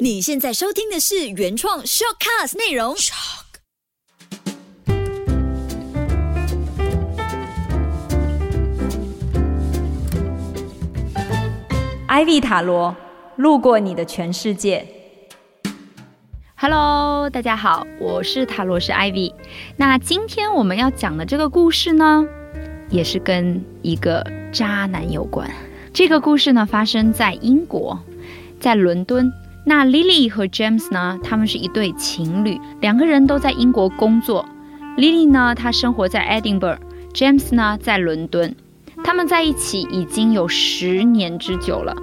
你现在收听的是原创 shortcast 内容。Ivy 塔罗路过你的全世界。Hello，大家好，我是塔罗师 Ivy。那今天我们要讲的这个故事呢，也是跟一个渣男有关。这个故事呢，发生在英国，在伦敦。那 Lily 和 James 呢，他们是一对情侣，两个人都在英国工作。Lily 呢，她生活在 Edinburgh，James 呢，在伦敦。他们在一起已经有十年之久了，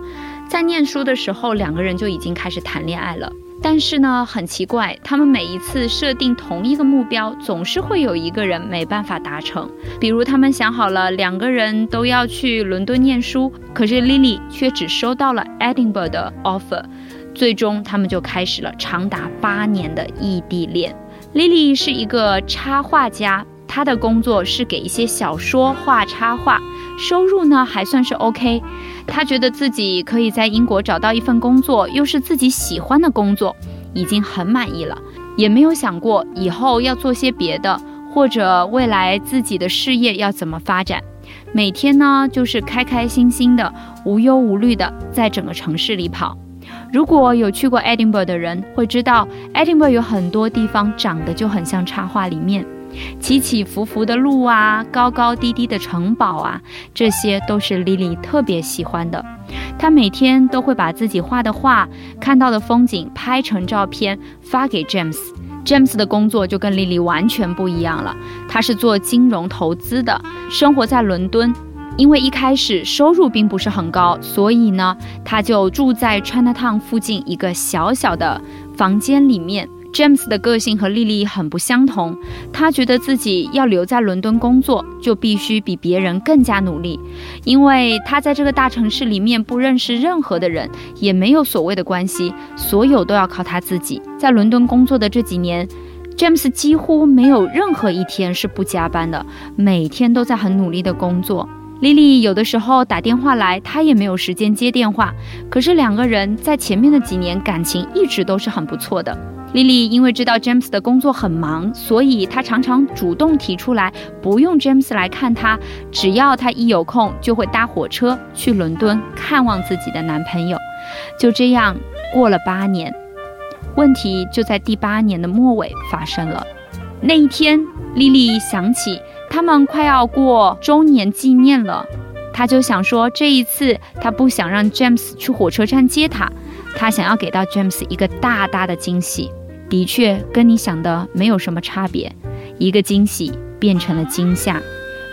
在念书的时候，两个人就已经开始谈恋爱了。但是呢，很奇怪，他们每一次设定同一个目标，总是会有一个人没办法达成。比如，他们想好了两个人都要去伦敦念书，可是 Lily 却只收到了 Edinburgh 的 offer，最终他们就开始了长达八年的异地恋。Lily 是一个插画家。她的工作是给一些小说画插画，收入呢还算是 OK。她觉得自己可以在英国找到一份工作，又是自己喜欢的工作，已经很满意了，也没有想过以后要做些别的，或者未来自己的事业要怎么发展。每天呢就是开开心心的，无忧无虑的在整个城市里跑。如果有去过 Edinburgh 的人会知道，Edinburgh 有很多地方长得就很像插画里面。起起伏伏的路啊，高高低低的城堡啊，这些都是 Lily 特别喜欢的。她每天都会把自己画的画、看到的风景拍成照片发给 James。James 的工作就跟 Lily 完全不一样了，他是做金融投资的，生活在伦敦。因为一开始收入并不是很高，所以呢，他就住在 Chinatown 附近一个小小的房间里面。James 的个性和莉莉很不相同，他觉得自己要留在伦敦工作，就必须比别人更加努力，因为他在这个大城市里面不认识任何的人，也没有所谓的关系，所有都要靠他自己。在伦敦工作的这几年，James 几乎没有任何一天是不加班的，每天都在很努力的工作。莉莉有的时候打电话来，他也没有时间接电话，可是两个人在前面的几年感情一直都是很不错的。莉莉因为知道 James 的工作很忙，所以她常常主动提出来，不用 James 来看她，只要她一有空，就会搭火车去伦敦看望自己的男朋友。就这样过了八年，问题就在第八年的末尾发生了。那一天，莉莉想起他们快要过周年纪念了，他就想说，这一次他不想让 James 去火车站接他，他想要给到 James 一个大大的惊喜。的确跟你想的没有什么差别，一个惊喜变成了惊吓。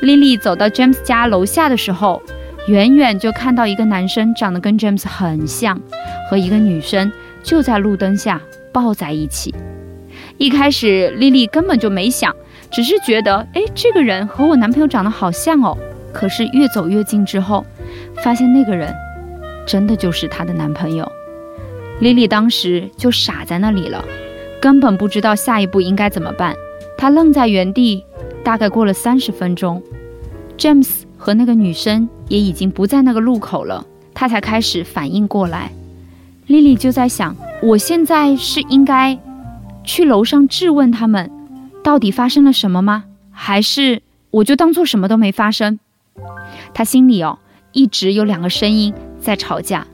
莉莉走到 James 家楼下的时候，远远就看到一个男生长得跟 James 很像，和一个女生就在路灯下抱在一起。一开始莉莉根本就没想，只是觉得，哎，这个人和我男朋友长得好像哦。可是越走越近之后，发现那个人真的就是她的男朋友。莉莉当时就傻在那里了。根本不知道下一步应该怎么办，她愣在原地，大概过了三十分钟，James 和那个女生也已经不在那个路口了，她才开始反应过来。莉莉就在想，我现在是应该去楼上质问他们，到底发生了什么吗？还是我就当做什么都没发生？他心里哦，一直有两个声音在吵架。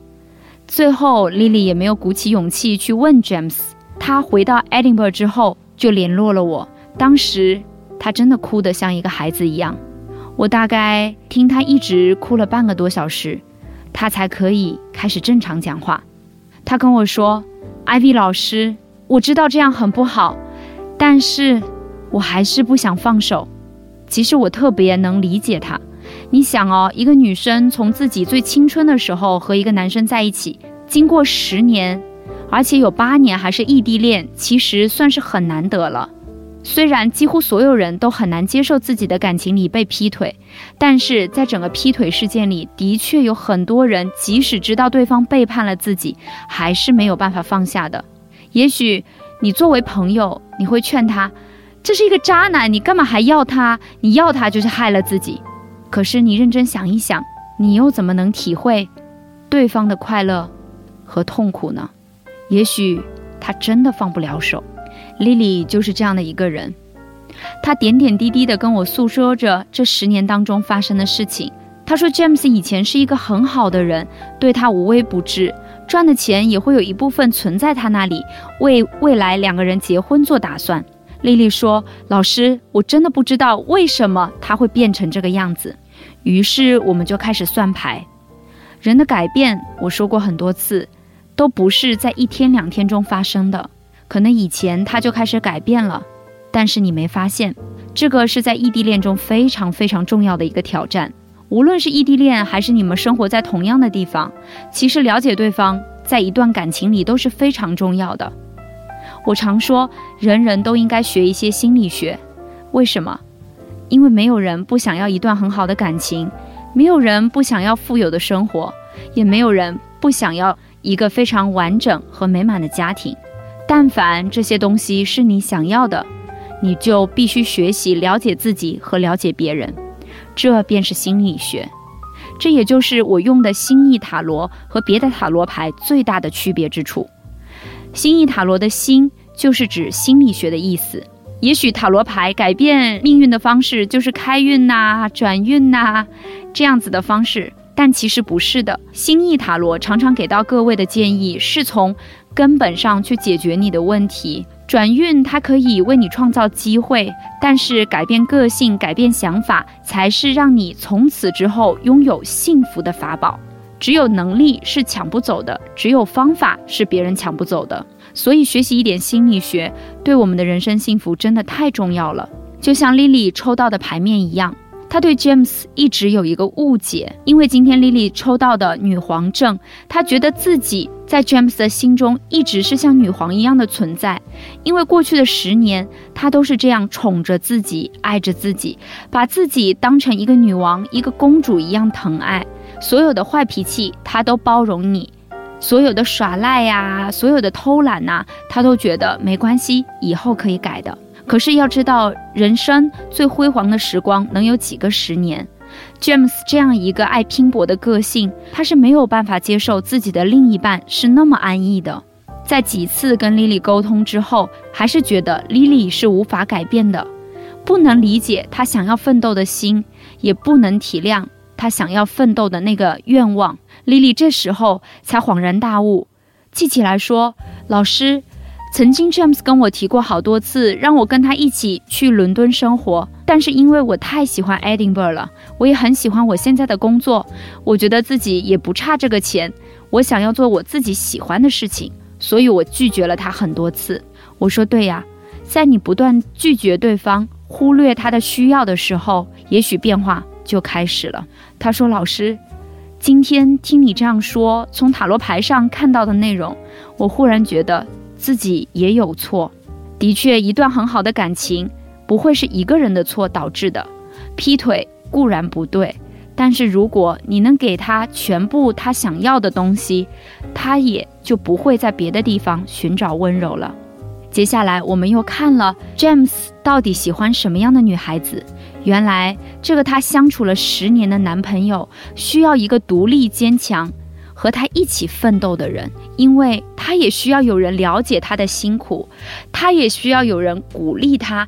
最后，Lily 也没有鼓起勇气去问 James。他回到 Edinburgh 之后，就联络了我。当时他真的哭得像一个孩子一样，我大概听他一直哭了半个多小时，他才可以开始正常讲话。他跟我说：“Ivy 老师，我知道这样很不好，但是我还是不想放手。其实我特别能理解他。你想哦，一个女生从自己最青春的时候和一个男生在一起，经过十年。”而且有八年还是异地恋，其实算是很难得了。虽然几乎所有人都很难接受自己的感情里被劈腿，但是在整个劈腿事件里，的确有很多人即使知道对方背叛了自己，还是没有办法放下的。也许你作为朋友，你会劝他，这是一个渣男，你干嘛还要他？你要他就是害了自己。可是你认真想一想，你又怎么能体会对方的快乐和痛苦呢？也许他真的放不了手。Lily 就是这样的一个人，她点点滴滴地跟我诉说着这十年当中发生的事情。她说，James 以前是一个很好的人，对他无微不至，赚的钱也会有一部分存在他那里，为未来两个人结婚做打算。丽丽说：“老师，我真的不知道为什么他会变成这个样子。”于是我们就开始算牌。人的改变，我说过很多次，都不是在一天两天中发生的。可能以前他就开始改变了，但是你没发现。这个是在异地恋中非常非常重要的一个挑战。无论是异地恋，还是你们生活在同样的地方，其实了解对方在一段感情里都是非常重要的。我常说，人人都应该学一些心理学。为什么？因为没有人不想要一段很好的感情，没有人不想要富有的生活，也没有人不想要一个非常完整和美满的家庭。但凡这些东西是你想要的，你就必须学习了解自己和了解别人。这便是心理学。这也就是我用的心意塔罗和别的塔罗牌最大的区别之处。心意塔罗的心就是指心理学的意思。也许塔罗牌改变命运的方式就是开运呐、转运呐这样子的方式，但其实不是的。心意塔罗常常给到各位的建议是从根本上去解决你的问题。转运它可以为你创造机会，但是改变个性、改变想法才是让你从此之后拥有幸福的法宝。只有能力是抢不走的，只有方法是别人抢不走的。所以学习一点心理学，对我们的人生幸福真的太重要了。就像 Lily 抽到的牌面一样，她对 James 一直有一个误解，因为今天 Lily 抽到的女皇证，她觉得自己在 James 的心中一直是像女皇一样的存在，因为过去的十年，她都是这样宠着自己，爱着自己，把自己当成一个女王、一个公主一样疼爱。所有的坏脾气，他都包容你；所有的耍赖呀，所有的偷懒呐，他都觉得没关系，以后可以改的。可是要知道，人生最辉煌的时光能有几个十年？James 这样一个爱拼搏的个性，他是没有办法接受自己的另一半是那么安逸的。在几次跟 Lily 沟通之后，还是觉得 Lily 是无法改变的，不能理解他想要奋斗的心，也不能体谅。他想要奋斗的那个愿望，莉莉这时候才恍然大悟，记起来说：“老师，曾经 James 跟我提过好多次，让我跟他一起去伦敦生活。但是因为我太喜欢 Edinburgh 了，我也很喜欢我现在的工作，我觉得自己也不差这个钱，我想要做我自己喜欢的事情，所以我拒绝了他很多次。我说对呀，在你不断拒绝对方、忽略他的需要的时候，也许变化。”就开始了。他说：“老师，今天听你这样说，从塔罗牌上看到的内容，我忽然觉得自己也有错。的确，一段很好的感情不会是一个人的错导致的。劈腿固然不对，但是如果你能给他全部他想要的东西，他也就不会在别的地方寻找温柔了。接下来，我们又看了 James 到底喜欢什么样的女孩子。”原来，这个她相处了十年的男朋友，需要一个独立坚强、和她一起奋斗的人，因为她也需要有人了解她的辛苦，她也需要有人鼓励她，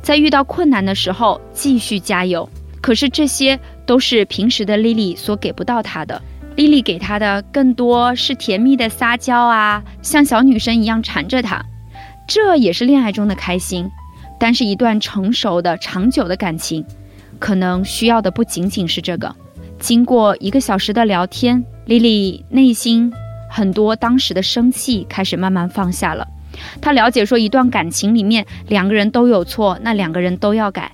在遇到困难的时候继续加油。可是这些都是平时的莉莉所给不到她的，莉莉给她的更多是甜蜜的撒娇啊，像小女生一样缠着她，这也是恋爱中的开心。但是，一段成熟的、长久的感情，可能需要的不仅仅是这个。经过一个小时的聊天，莉莉内心很多当时的生气开始慢慢放下了。她了解说，一段感情里面两个人都有错，那两个人都要改。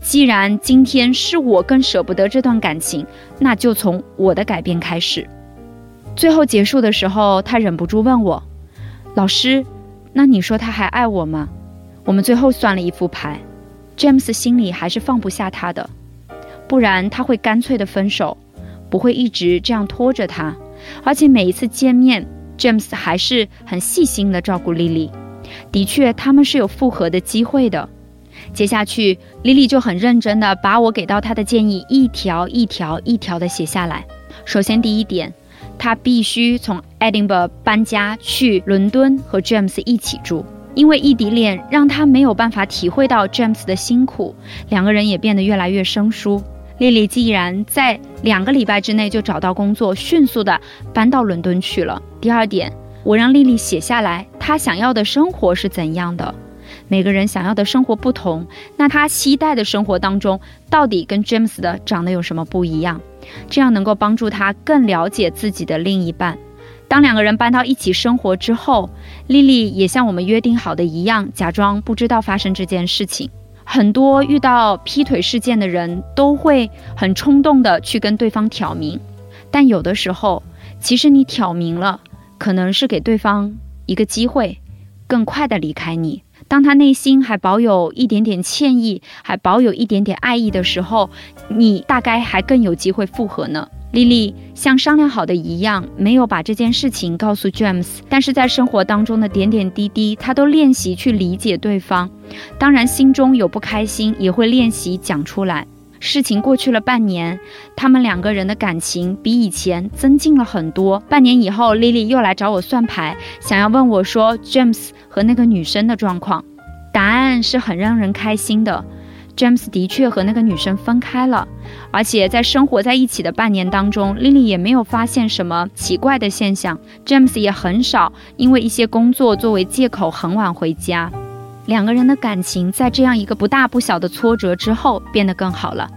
既然今天是我更舍不得这段感情，那就从我的改变开始。最后结束的时候，她忍不住问我：“老师，那你说他还爱我吗？”我们最后算了一副牌，James 心里还是放不下他的，不然他会干脆的分手，不会一直这样拖着他。而且每一次见面，James 还是很细心的照顾莉莉。的确，他们是有复合的机会的。接下去，莉莉就很认真的把我给到她的建议一条一条一条的写下来。首先，第一点他必须从 Edinburgh 搬家去伦敦和 James 一起住。因为异地恋让他没有办法体会到 James 的辛苦，两个人也变得越来越生疏。丽丽既然在两个礼拜之内就找到工作，迅速的搬到伦敦去了。第二点，我让丽丽写下来她想要的生活是怎样的。每个人想要的生活不同，那她期待的生活当中到底跟 James 的长得有什么不一样？这样能够帮助她更了解自己的另一半。当两个人搬到一起生活之后，丽丽也像我们约定好的一样，假装不知道发生这件事情。很多遇到劈腿事件的人都会很冲动的去跟对方挑明，但有的时候，其实你挑明了，可能是给对方一个机会，更快的离开你。当他内心还保有一点点歉意，还保有一点点爱意的时候，你大概还更有机会复合呢。莉莉像商量好的一样，没有把这件事情告诉 James，但是在生活当中的点点滴滴，她都练习去理解对方。当然，心中有不开心，也会练习讲出来。事情过去了半年，他们两个人的感情比以前增进了很多。半年以后，莉莉又来找我算牌，想要问我说 James 和那个女生的状况。答案是很让人开心的。James 的确和那个女生分开了，而且在生活在一起的半年当中，Lily 也没有发现什么奇怪的现象。James 也很少因为一些工作作为借口很晚回家。两个人的感情在这样一个不大不小的挫折之后变得更好了。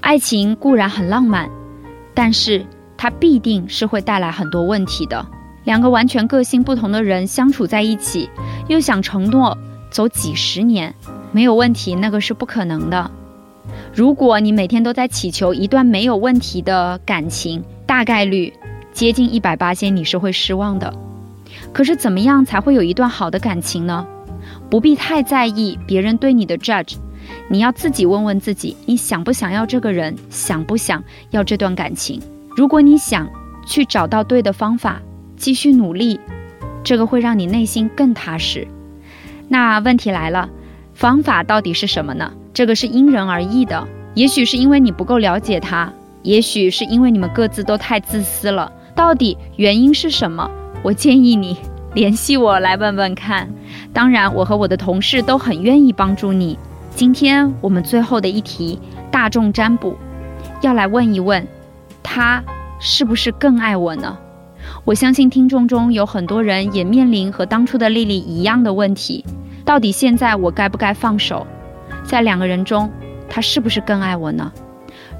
爱情固然很浪漫，但是它必定是会带来很多问题的。两个完全个性不同的人相处在一起，又想承诺走几十年。没有问题，那个是不可能的。如果你每天都在祈求一段没有问题的感情，大概率接近一百八千你是会失望的。可是怎么样才会有一段好的感情呢？不必太在意别人对你的 judge，你要自己问问自己，你想不想要这个人，想不想要这段感情？如果你想去找到对的方法，继续努力，这个会让你内心更踏实。那问题来了。方法到底是什么呢？这个是因人而异的。也许是因为你不够了解他，也许是因为你们各自都太自私了。到底原因是什么？我建议你联系我来问问看。当然，我和我的同事都很愿意帮助你。今天我们最后的一题大众占卜，要来问一问，他是不是更爱我呢？我相信听众中有很多人也面临和当初的丽丽一样的问题。到底现在我该不该放手？在两个人中，他是不是更爱我呢？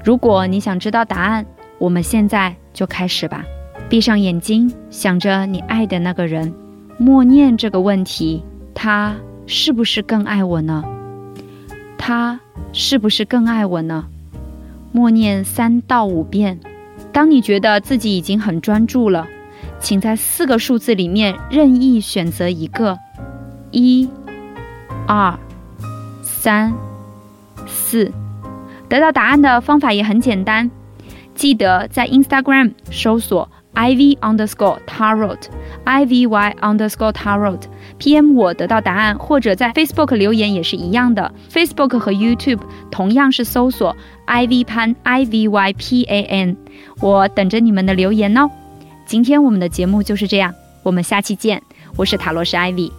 如果你想知道答案，我们现在就开始吧。闭上眼睛，想着你爱的那个人，默念这个问题：他是不是更爱我呢？他是不是更爱我呢？默念三到五遍。当你觉得自己已经很专注了，请在四个数字里面任意选择一个，一。二、三、四，得到答案的方法也很简单，记得在 Instagram 搜索 iv underscore tarot，i v y underscore tarot，PM 我得到答案，或者在 Facebook 留言也是一样的，Facebook 和 YouTube 同样是搜索 iv pan ivy pan，我等着你们的留言哦。今天我们的节目就是这样，我们下期见，我是塔罗师 ivy。